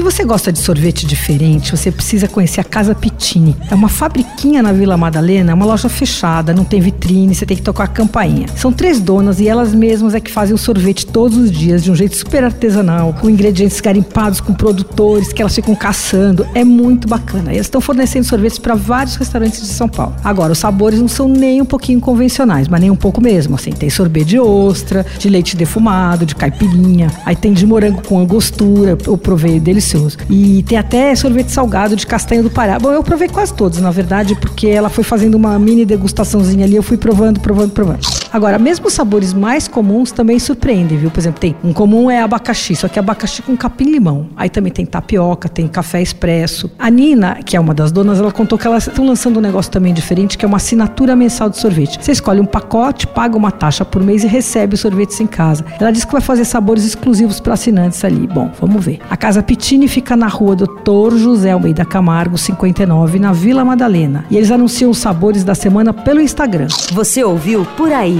Se você gosta de sorvete diferente, você precisa conhecer a Casa Pitini. É uma fabriquinha na Vila Madalena, é uma loja fechada, não tem vitrine, você tem que tocar a campainha. São três donas e elas mesmas é que fazem o sorvete todos os dias de um jeito super artesanal, com ingredientes garimpados, com produtores que elas ficam caçando. É muito bacana. Eles estão fornecendo sorvetes para vários restaurantes de São Paulo. Agora, os sabores não são nem um pouquinho convencionais, mas nem um pouco mesmo. Assim, tem sorvete de ostra, de leite defumado, de caipirinha. Aí tem de morango com angostura, eu provei delicioso. E tem até sorvete salgado de castanha do Pará. Bom, eu provei quase todos, na verdade, porque ela foi fazendo uma mini degustaçãozinha ali, eu fui provando, provando, provando. Agora, mesmo os sabores mais comuns também surpreendem, viu? Por exemplo, tem um comum é abacaxi, só que é abacaxi com capim-limão. Aí também tem tapioca, tem café expresso. A Nina, que é uma das donas, ela contou que elas estão lançando um negócio também diferente, que é uma assinatura mensal de sorvete. Você escolhe um pacote, paga uma taxa por mês e recebe os sorvetes em casa. Ela disse que vai fazer sabores exclusivos para assinantes ali. Bom, vamos ver. A Casa Pitini fica na rua Doutor José Almeida Camargo, 59, na Vila Madalena. E eles anunciam os sabores da semana pelo Instagram. Você ouviu Por Aí.